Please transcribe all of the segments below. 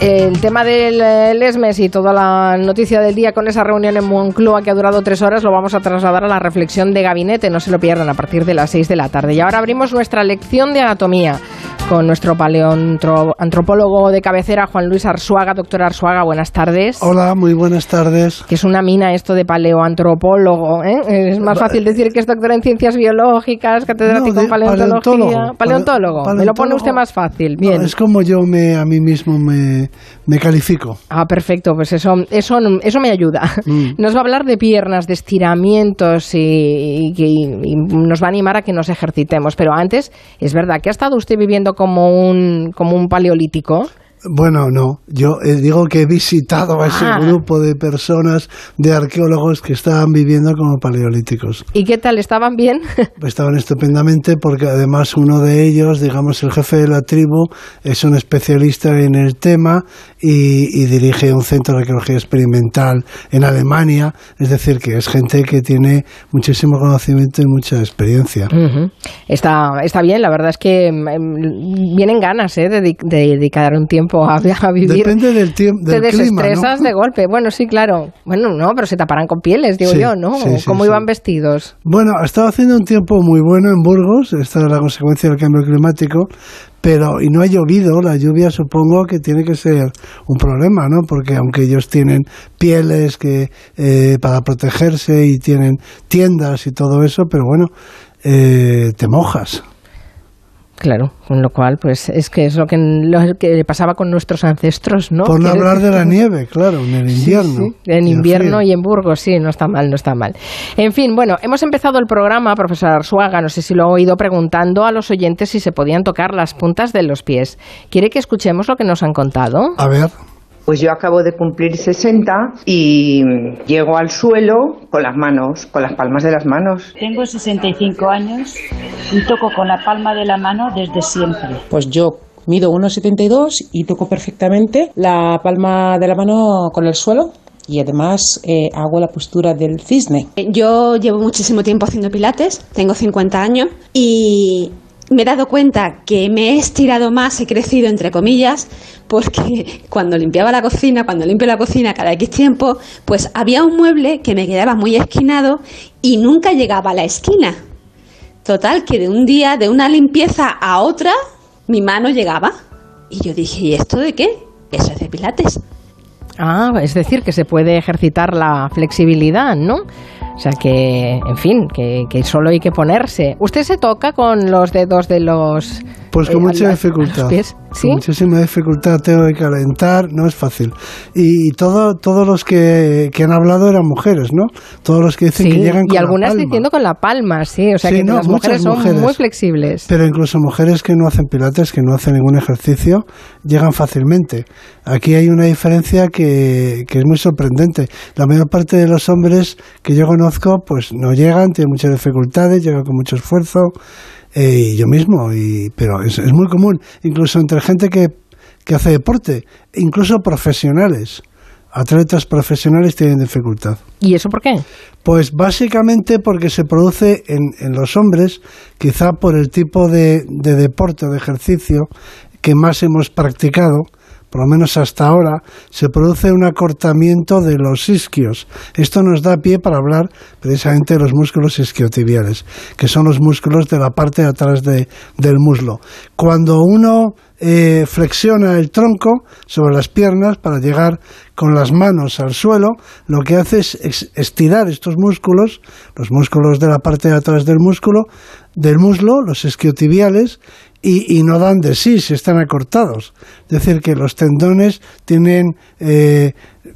El tema del ESMES y toda la noticia del día con esa reunión en Moncloa que ha durado tres horas lo vamos a trasladar a la reflexión de gabinete. No se lo pierdan a partir de las seis de la tarde. Y ahora abrimos nuestra lección de anatomía con nuestro paleoantropólogo de cabecera, Juan Luis Arzuaga. Doctor Arzuaga, buenas tardes. Hola, muy buenas tardes. Que es una mina esto de paleoantropólogo. ¿eh? Es más fácil decir que es doctor en ciencias biológicas, catedrático en paleontología. Paleontólogo. Me lo pone usted más fácil. Bien. es como yo me, a mí mismo me, me califico. Ah, perfecto. Pues eso, eso, eso me ayuda. Mm. Nos va a hablar de piernas, de estiramientos y, y nos va a animar a que nos ejercitemos. Pero antes, es verdad que ha estado usted viviendo como un, como un paleolítico. Bueno, no. Yo eh, digo que he visitado a ese ah. grupo de personas, de arqueólogos que estaban viviendo como paleolíticos. ¿Y qué tal? ¿Estaban bien? estaban estupendamente porque además uno de ellos, digamos el jefe de la tribu, es un especialista en el tema y, dirige un centro de arqueología experimental en Alemania. Es decir, que es gente que tiene muchísimo conocimiento y mucha experiencia. está, está bien, la verdad es que mm, vienen ganas ¿eh? de dedicar un tiempo a, vivir. Depende del tiempo. Te desestresas de golpe. Bueno, sí, claro. Bueno, no, pero se taparán con pieles, digo yo, ¿no? ¿Cómo iban vestidos? Bueno, ha estado haciendo un tiempo muy bueno en Burgos. Esta es la consecuencia del cambio climático pero y no ha llovido, la lluvia supongo que tiene que ser un problema, ¿no? Porque aunque ellos tienen pieles que eh, para protegerse y tienen tiendas y todo eso, pero bueno, eh, te mojas. Claro, con lo cual, pues es que es lo que, lo que pasaba con nuestros ancestros, ¿no? Por no hablar de la nieve, claro, en el invierno. En invierno y en Burgos, sí, no está mal, no está mal. En fin, bueno, hemos empezado el programa, profesor Arzuaga, no sé si lo ha oído, preguntando a los oyentes si se podían tocar las puntas de los pies. ¿Quiere que escuchemos lo que nos han contado? A ver. Pues yo acabo de cumplir 60 y llego al suelo con las manos, con las palmas de las manos. Tengo 65 años y toco con la palma de la mano desde siempre. Pues yo mido 1,72 y toco perfectamente la palma de la mano con el suelo y además eh, hago la postura del cisne. Yo llevo muchísimo tiempo haciendo pilates, tengo 50 años y me he dado cuenta que me he estirado más, he crecido entre comillas, porque cuando limpiaba la cocina, cuando limpio la cocina cada X tiempo, pues había un mueble que me quedaba muy esquinado y nunca llegaba a la esquina. Total, que de un día, de una limpieza a otra, mi mano llegaba. Y yo dije, ¿y esto de qué? Eso es de pilates. Ah, es decir, que se puede ejercitar la flexibilidad, ¿no? O sea que, en fin, que, que, solo hay que ponerse. ¿Usted se toca con los dedos de los... Pues con eh, mucha dificultad. Con muchísima dificultad tengo que calentar, no es fácil. Y, todo, todos los que, que, han hablado eran mujeres, ¿no? Todos los que dicen que llegan con Y algunas diciendo con la palma, sí. O sea que las mujeres son muy flexibles. Pero incluso mujeres que no hacen pilates, que no hacen ningún ejercicio, llegan fácilmente. Aquí hay una diferencia que, que es muy sorprendente. La mayor parte de los hombres que yo conozco, pues no llegan, tienen muchas dificultades, llegan con mucho esfuerzo. Eh, y yo mismo, y, pero es, es muy común, incluso entre gente que, que hace deporte, incluso profesionales atletas profesionales tienen dificultad. ¿Y eso por qué? Pues básicamente porque se produce en, en los hombres, quizá por el tipo de, de deporte o de ejercicio que más hemos practicado, por lo menos hasta ahora, se produce un acortamiento de los isquios. Esto nos da pie para hablar precisamente de los músculos isquiotibiales, que son los músculos de la parte de atrás de, del muslo. Cuando uno eh, flexiona el tronco sobre las piernas para llegar con las manos al suelo, lo que hace es estirar estos músculos, los músculos de la parte de atrás del músculo, del muslo, los isquiotibiales, y, no dan de sí si están acortados. Es decir, que los tendones tienen eh,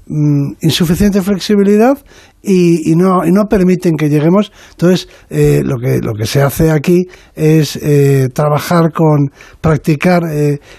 mm, insuficiente flexibilidad y, no, y, no, permiten que lleguemos. Entonces, eh, lo, que, lo que se hace aquí es eh, trabajar con, practicar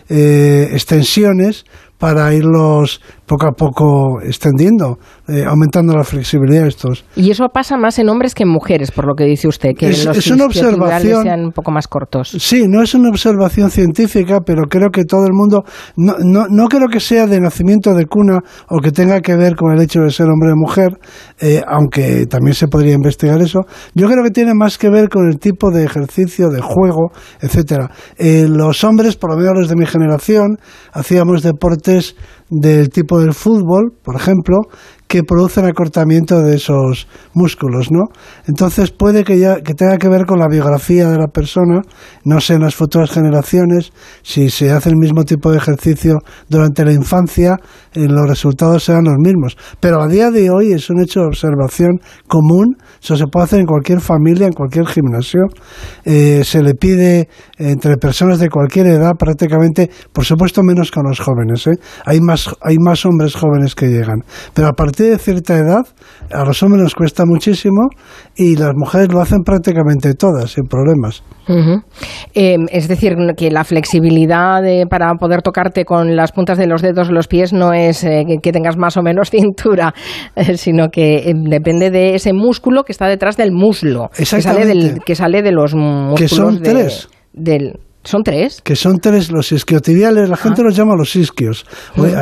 extensiones para irlos poco a poco extendiendo, eh, aumentando la flexibilidad de estos. Y eso pasa más en hombres que en mujeres, por lo que dice usted, que es, los es una observación sean un poco más cortos. Sí, no es una observación científica, pero creo que todo el mundo, no, no, no creo que sea de nacimiento de cuna o que tenga que ver con el hecho de ser hombre o mujer, eh, aunque también se podría investigar eso. Yo creo que tiene más que ver con el tipo de ejercicio, de juego, etcétera. Eh, los hombres, por lo menos los de mi generación, hacíamos deporte estrés del tipo del fútbol, por ejemplo, que producen acortamiento de esos músculos, ¿no? Entonces puede que ya que tenga que ver con la biografía de la persona, no sé en las futuras generaciones si se hace el mismo tipo de ejercicio durante la infancia, eh, los resultados serán los mismos. Pero a día de hoy es un hecho de observación común, eso se puede hacer en cualquier familia, en cualquier gimnasio, eh, se le pide entre personas de cualquier edad prácticamente, por supuesto menos con los jóvenes, ¿eh? hay más hay más hombres jóvenes que llegan, pero a partir de cierta edad, a los hombres nos cuesta muchísimo y las mujeres lo hacen prácticamente todas, sin problemas. Em, es decir, que la flexibilidad para poder tocarte con las puntas de los dedos los pies no es eh, que tengas más o menos cintura, eh, sino que em, depende de ese músculo que está detrás del muslo, que sale, del, que sale de los músculos. Que son tres. Del, ¿Son tres? Que son tres los isquiotibiales, la gente los llama los isquios.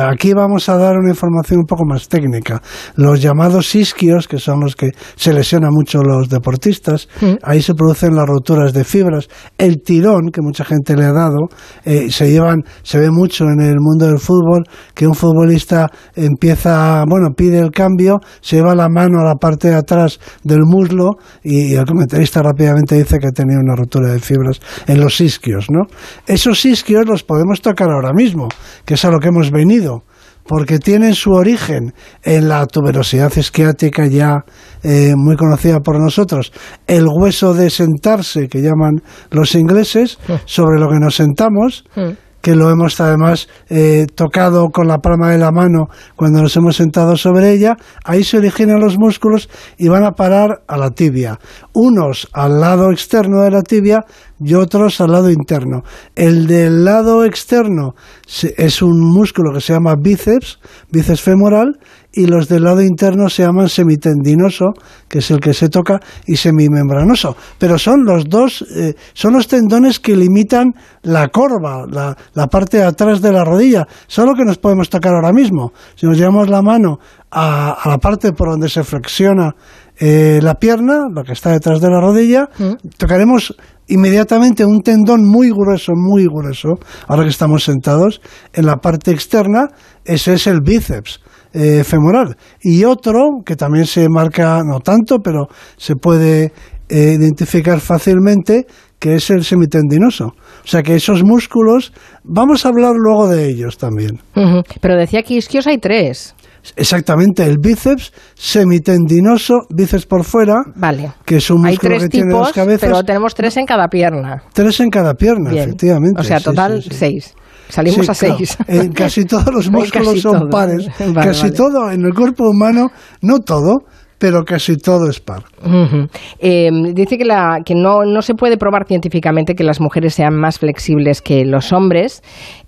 Aquí vamos a dar una información un poco más técnica. Los llamados isquios, que son los que se lesionan mucho los deportistas, ahí se producen las roturas de fibras. El tirón, que mucha gente le ha dado, eh, se llevan, se ve mucho en el mundo del fútbol, que un futbolista empieza, bueno, pide el cambio, se lleva la mano a la parte de atrás del muslo y el comentarista rápidamente dice que ha tenido una rotura de fibras en los isquios. Esos isquios los podemos tocar ahora mismo, que es a lo que hemos venido porque tienen su origen en la tuberosidad isquiática ya eh, muy conocida por nosotros, el hueso de sentarse que llaman los ingleses, mm. sobre lo que nos sentamos, mm que lo hemos además eh, tocado con la palma de la mano cuando nos hemos sentado sobre ella, ahí se originan los músculos y van a parar a la tibia. Unos al lado externo de la tibia y otros al lado interno. El del lado externo es un músculo que se llama bíceps, bíceps femoral, y los del lado interno se llaman semitendinoso, que es el que se toca, y semimembranoso. Pero son los dos, eh, son los tendones que limitan la corva, la, la, parte de atrás de la rodilla. Son lo que nos podemos tocar ahora mismo. Si nos llevamos la mano a, la parte por donde se flexiona eh, la pierna, lo que está detrás de la rodilla, mm. tocaremos inmediatamente un tendón muy grueso, muy grueso, ahora que estamos sentados, en la parte externa, ese es el bíceps. Eh, femoral. Y otro que también se marca, no tanto, pero se puede eh, identificar fácilmente, que es el semitendinoso. O sea que esos músculos, vamos a hablar luego de ellos también. Pero decía que isquios hay tres. Exactamente, el bíceps semitendinoso, bíceps por fuera, vale. que es un músculo que tiene dos cabezas. Pero tenemos tres en cada pierna. Tres en cada pierna, efectivamente. O sea, total seis. Salimos a seis. En casi todos los músculos son pares. casi todo en el cuerpo humano, no todo, pero casi todo es par. Em, dice que, la, que no, no, se puede probar científicamente que las mujeres sean más flexibles que los hombres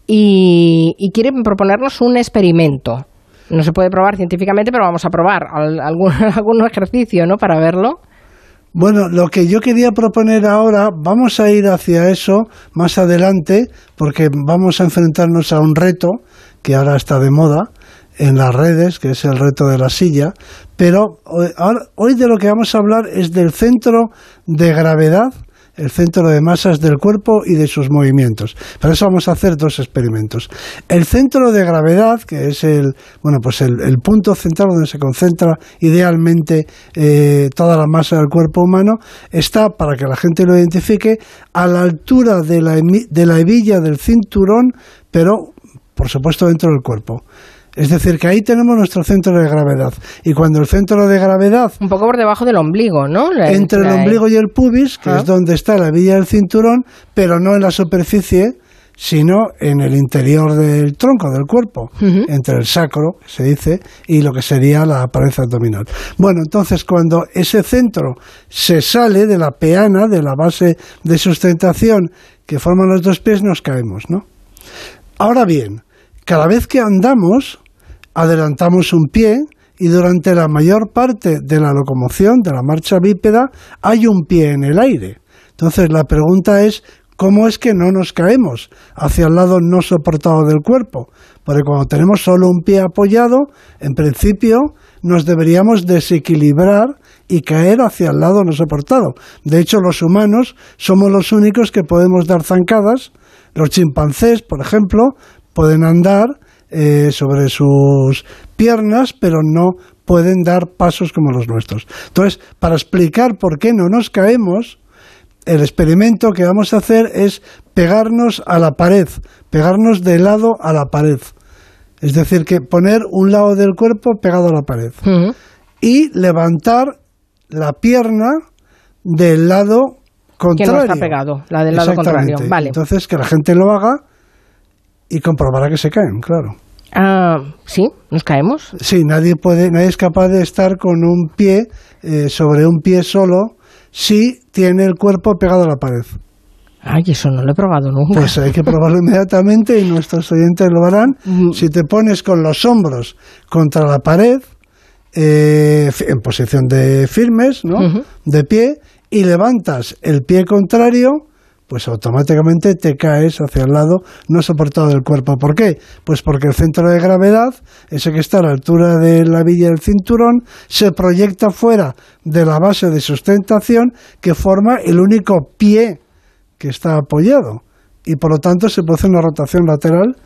y, y quiere proponernos un experimento. No se puede probar científicamente, pero vamos a probar algún, algún ejercicio ¿no? para verlo. Bueno, lo que yo quería proponer ahora, vamos a ir hacia eso más adelante, porque vamos a enfrentarnos a un reto que ahora está de moda en las redes, que es el reto de la silla, pero hoy, de lo que vamos a hablar es del centro de gravedad el centro de masas del cuerpo y de sus movimientos. Para eso vamos a hacer dos experimentos. El centro de gravedad, que es el, bueno, pues el, punto central donde se concentra idealmente eh, toda la masa del cuerpo humano, está, para que la gente lo identifique, a la altura de la, de la hebilla del cinturón, pero por supuesto dentro del cuerpo. Es decir, que ahí tenemos nuestro centro de gravedad. Y cuando el centro de gravedad... Un poco por debajo del ombligo, ¿no? entre el ombligo y el pubis, que es donde está la villa del cinturón, pero no en la superficie, sino en el interior del tronco, del cuerpo, entre el sacro, se dice, y lo que sería la pared abdominal. Bueno, entonces cuando ese centro se sale de la peana, de la base de sustentación que forman los dos pies, nos caemos, ¿no? Ahora bien, cada vez que andamos, adelantamos un pie y durante la mayor parte de la locomoción, de la marcha bípeda, hay un pie en el aire. Entonces la pregunta es, ¿cómo es que no nos caemos hacia el lado no soportado del cuerpo? Porque cuando tenemos solo un pie apoyado, en principio nos deberíamos desequilibrar y caer hacia el lado no soportado. De hecho, los humanos somos los únicos que podemos dar zancadas. Los chimpancés, por ejemplo, pueden andar eh, sobre sus piernas, pero no pueden dar pasos como los nuestros. Entonces, para explicar por qué no nos caemos, el experimento que vamos a hacer es pegarnos a la pared, pegarnos de lado a la pared. Es decir, que poner un lado del cuerpo pegado a la pared. Y levantar la pierna del lado Que contrario. no está pegado, la del lado contrario. Vale. Entonces, que la gente lo haga y comprobará que se caen, claro. Ah, sí, nos caemos. Sí, nadie puede, nadie es capaz de estar con un pie eh, sobre un pie solo si tiene el cuerpo pegado a la pared. Ay, eso no lo he probado nunca. Pues hay que probarlo inmediatamente y nuestros oyentes lo harán. Si te pones con los hombros contra la pared, eh, en posición de firmes, ¿no? De pie, y levantas el pie contrario, pues automáticamente te caes hacia el lado no soportado del cuerpo. ¿Por qué? Pues porque el centro de gravedad, ese que está a la altura de la villa del cinturón, se proyecta fuera de la base de sustentación que forma el único pie que está apoyado y por lo tanto se produce una rotación lateral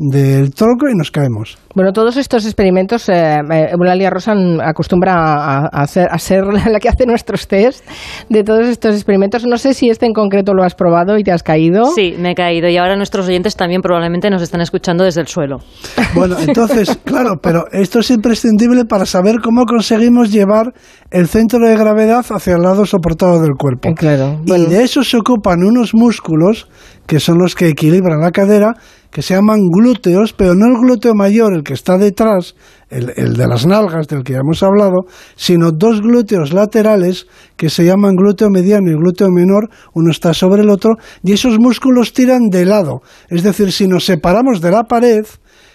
del tronco y nos caemos. Bueno, todos estos experimentos, eh, eh, Eulalia Rosan acostumbra a, a hacer, a ser la que hace nuestros test de todos estos experimentos. No sé si este en concreto lo has probado y te has caído. Sí, me he caído y ahora nuestros oyentes también probablemente nos están escuchando desde el suelo. Bueno, entonces, claro, pero esto es imprescindible para saber cómo conseguimos llevar el centro de gravedad hacia el lado soportado del cuerpo. Eh, claro. Y de eso se ocupan unos músculos que son los que equilibran la cadera, que se llaman glúteos, pero no el glúteo mayor, el que está detrás, el, el de las nalgas del que ya hemos hablado, sino dos glúteos laterales que se llaman glúteo mediano y glúteo menor, uno está sobre el otro, y esos músculos tiran de lado. Es decir, si nos separamos de la pared,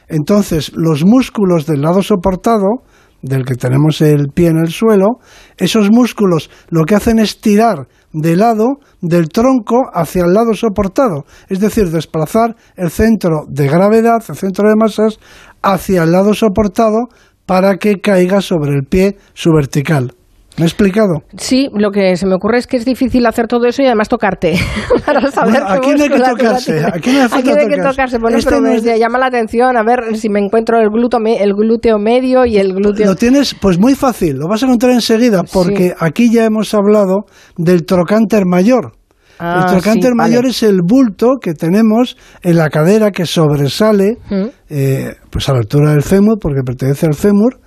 entonces los músculos del lado soportado, del que tenemos el pie en el suelo, esos músculos lo que hacen es tirar de lado del tronco hacia el lado soportado, es decir, desplazar el centro de gravedad, el centro de masas, hacia el lado soportado para que caiga sobre el pie su vertical. ¿Me he explicado? sí, lo que se me ocurre es que es difícil hacer todo eso y además tocarte para saber Bueno, aquí no hay que tocarse, no hace Aquí falta hay que tocarse. Bueno, Este pero me de- llama la atención a ver si me encuentro el glúteo, el glúteo medio y el glúteo... Lo tienes, pues muy fácil, lo vas a encontrar enseguida, porque Sí. aquí ya hemos hablado del trocánter mayor. Ah, el trocánter sí, mayor vale. es el bulto que tenemos en la cadera que sobresale, Mm. eh, pues a la altura del fémur, porque pertenece al fémur,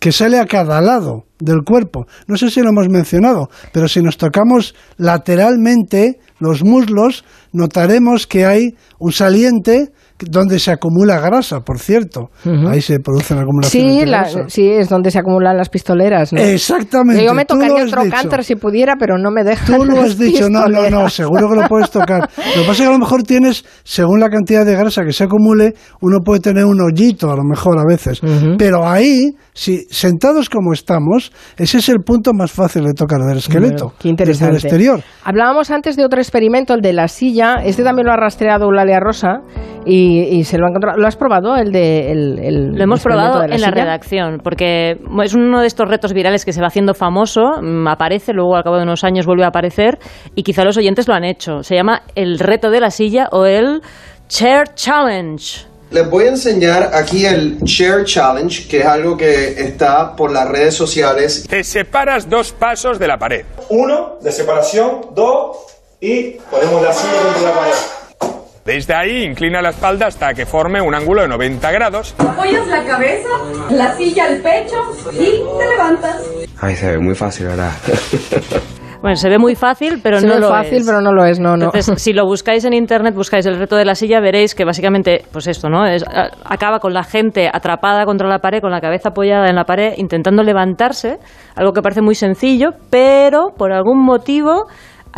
que sale a cada lado del cuerpo. No sé si lo hemos mencionado, pero si nos tocamos lateralmente los muslos, notaremos que hay un saliente donde se acumula grasa, por cierto. Ahí se producen acumulaciones Sí, de la- grasa. sí, es donde se acumulan las pistoleras. ¿no? Exactamente. Yo me tocaría trocánter dicho. si pudiera, pero no me dejan. Tú lo las has dicho, no, no, no, seguro que lo puedes tocar. Lo que pasa es que a lo mejor tienes, según la cantidad de grasa que se acumule, uno puede tener un hoyito a lo mejor a veces. Pero ahí, si sentados como estamos, ese es el punto más fácil de tocar del esqueleto. Bueno, qué interesante. Desde el exterior. Hablábamos antes de otro experimento, el de la silla. Este también lo ha rastreado Eulalia Rosa y, y se lo ha encontrado. ¿Lo has probado? El de el, el Lo hemos probado de en la silla? redacción, porque es uno de estos retos virales que se va haciendo famoso, mm, aparece, luego al cabo de unos años vuelve a aparecer, y quizá los oyentes lo han hecho. Se llama el reto de la silla o el Chair Challenge. Les voy a enseñar aquí el Share Challenge, que es algo que está por las redes sociales. Te separas dos pasos de la pared. Uno, de separación. Dos, y ponemos la silla contra la pared. Desde ahí inclina la espalda hasta que forme un ángulo de 90 grados. Apoyas la cabeza, la silla al pecho y te levantas. Ay, se ve muy fácil, ¿verdad? Bueno, se ve muy fácil, pero Se no ve lo fácil, es. pero no lo es, no, no. Entonces, si lo buscáis en internet, buscáis el reto de la silla, veréis que básicamente, pues esto, ¿no? Es, a- acaba con la gente atrapada contra la pared, con la cabeza apoyada en la pared, intentando levantarse, algo que parece muy sencillo, pero por algún motivo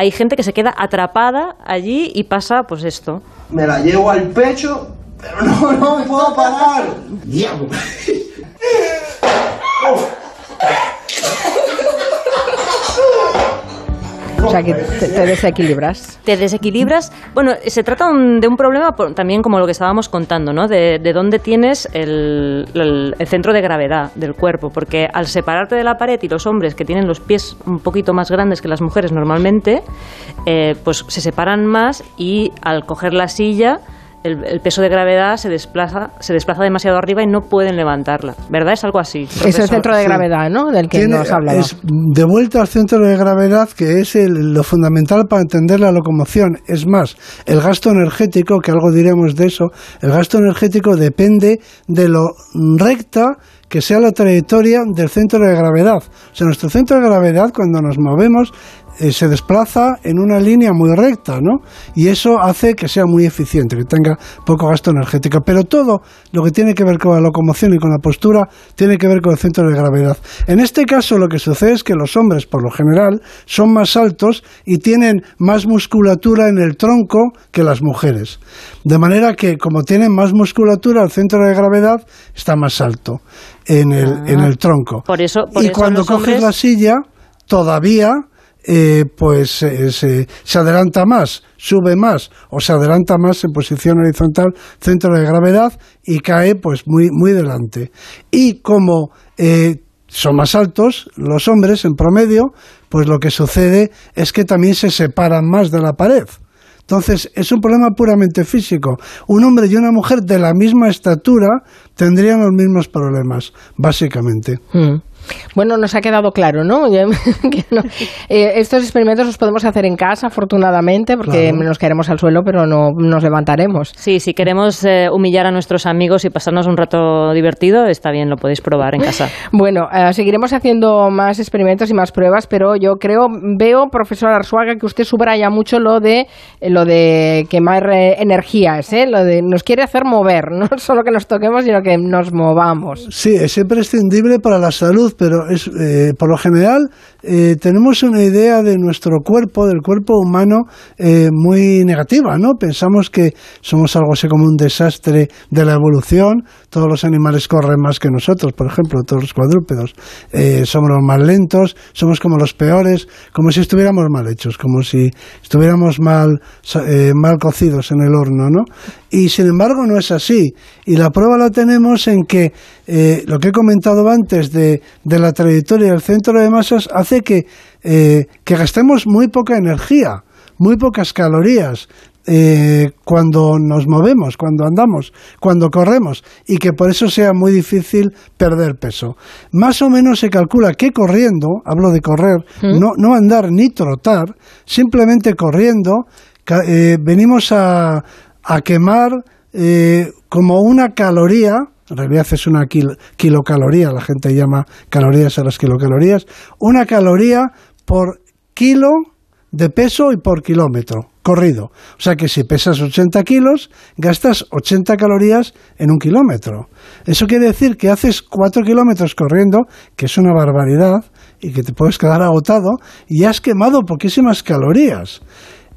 hay gente que se queda atrapada allí y pasa, pues esto. Me la llevo al pecho, pero no, no me puedo parar. Diablo. O sea, que te, desequilibras. te desequilibras. Bueno, se trata de un problema también como lo que estábamos contando, ¿no? De, de dónde tienes el centro de gravedad del cuerpo, porque al separarte de la pared y los hombres que tienen los pies un poquito más grandes que las mujeres normalmente, eh, pues se separan más y al coger la silla el, el peso de gravedad se desplaza, se desplaza demasiado arriba y no pueden levantarla. ¿Verdad? Es algo así. Es el centro de Sí. gravedad, ¿no? Del que Tiene- nos hablaba. es de vuelta al centro de gravedad, que es el- lo fundamental para entender la locomoción. Es más, el gasto energético, que algo diremos de eso, el gasto energético depende de lo recta que sea la trayectoria del centro de gravedad. O sea, nuestro centro de gravedad, cuando nos movemos, eh, se desplaza en una línea muy recta, ¿no? Y eso hace que sea muy eficiente, que tenga poco gasto energético. Pero todo lo que tiene que ver con la locomoción y con la postura tiene que ver con el centro de gravedad. En este caso lo que sucede es que los hombres, por lo general, son más altos y tienen más musculatura en el tronco que las mujeres. De manera que, como tienen más musculatura, el centro de gravedad está más alto en el, Ah. en el tronco. Por eso, por y eso cuando coges hombres- la silla, todavía eh, pues eh, se, adelanta más, sube más o se adelanta más en posición horizontal, centro de gravedad y cae pues muy, muy delante. Y como eh, son más altos los hombres en promedio, pues lo que sucede es que también se separan más de la pared. Entonces, es un problema puramente físico. Un hombre y una mujer de la misma estatura tendrían los mismos problemas, básicamente. Mm. Bueno, nos ha quedado claro, ¿no? Que no. Eh, estos experimentos los podemos hacer en casa, afortunadamente, porque Claro. nos caeremos al suelo, pero no nos levantaremos. Sí, si queremos eh, humillar a nuestros amigos y pasarnos un rato divertido, está bien, lo podéis probar en casa. Bueno, eh, seguiremos haciendo más experimentos y más pruebas, pero yo creo, veo, profesor Arzuaga, que usted subraya mucho lo de lo de quemar eh, energías, ¿eh? Lo de nos quiere hacer mover, no solo que nos toquemos, sino que nos movamos. Sí, es imprescindible para la salud, pero es eh, por lo general eh, tenemos una idea de nuestro cuerpo, del cuerpo humano, eh, muy negativa, ¿no? Pensamos que somos algo así como un desastre de la evolución. Todos los animales corren más que nosotros, por ejemplo, todos los cuadrúpedos. Eh, somos los más lentos, somos como los peores, como si estuviéramos mal hechos, como si estuviéramos mal, eh, mal cocidos en el horno, ¿no? Y sin embargo no es así. Y la prueba la tenemos en que eh, lo que he comentado antes de, de la trayectoria del centro de masas hace que, eh, que gastemos muy poca energía, muy pocas calorías. eh, cuando nos movemos, cuando andamos, cuando corremos y que por eso sea muy difícil perder peso. Más o menos se calcula que corriendo, hablo de correr, no, no andar ni trotar, simplemente corriendo, eh, venimos a, a quemar eh, como una caloría, en realidad es una kil- kilocaloría, la gente llama calorías a las kilocalorías, una caloría por kilo de peso y por kilómetro corrido. O sea que si pesas 80 kilos, gastas 80 calorías en un kilómetro. Eso quiere decir que haces 4 kilómetros corriendo, que es una barbaridad, y que te puedes quedar agotado, y has quemado poquísimas calorías.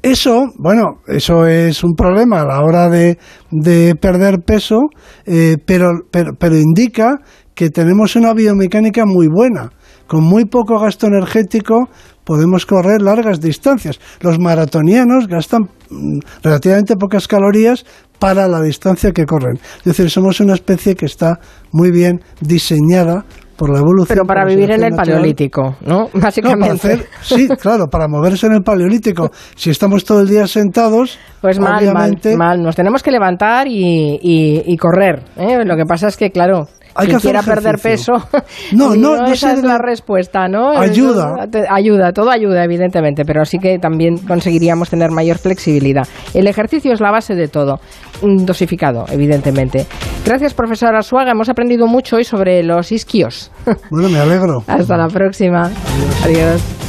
Eso, bueno, eso es un problema a la hora de, de perder peso, eh, pero indica que tenemos una biomecánica muy buena. Con muy poco gasto energético podemos correr largas distancias. Los maratonianos gastan mm, relativamente pocas calorías para la distancia que corren. Es decir, somos una especie que está muy bien diseñada por la evolución. Pero para vivir en el natural. paleolítico, ¿no? Básicamente. hacer- sí, claro, para moverse en el paleolítico. Si estamos todo el día sentados, Pues mal, obviamente, mal, mal. Nos tenemos que levantar y, y- y correr. ¿eh? Lo que pasa es que, claro, Hay que quiera perder peso, No, no, no esa es la respuesta, ¿no? Ayuda. Ayuda, todo ayuda, evidentemente, pero sí que también conseguiríamos tener mayor flexibilidad. El ejercicio es la base de todo, dosificado, evidentemente. Gracias, profesora Suaga. Hemos aprendido mucho hoy sobre los isquios. Bueno, me alegro. Hasta la próxima. Adiós.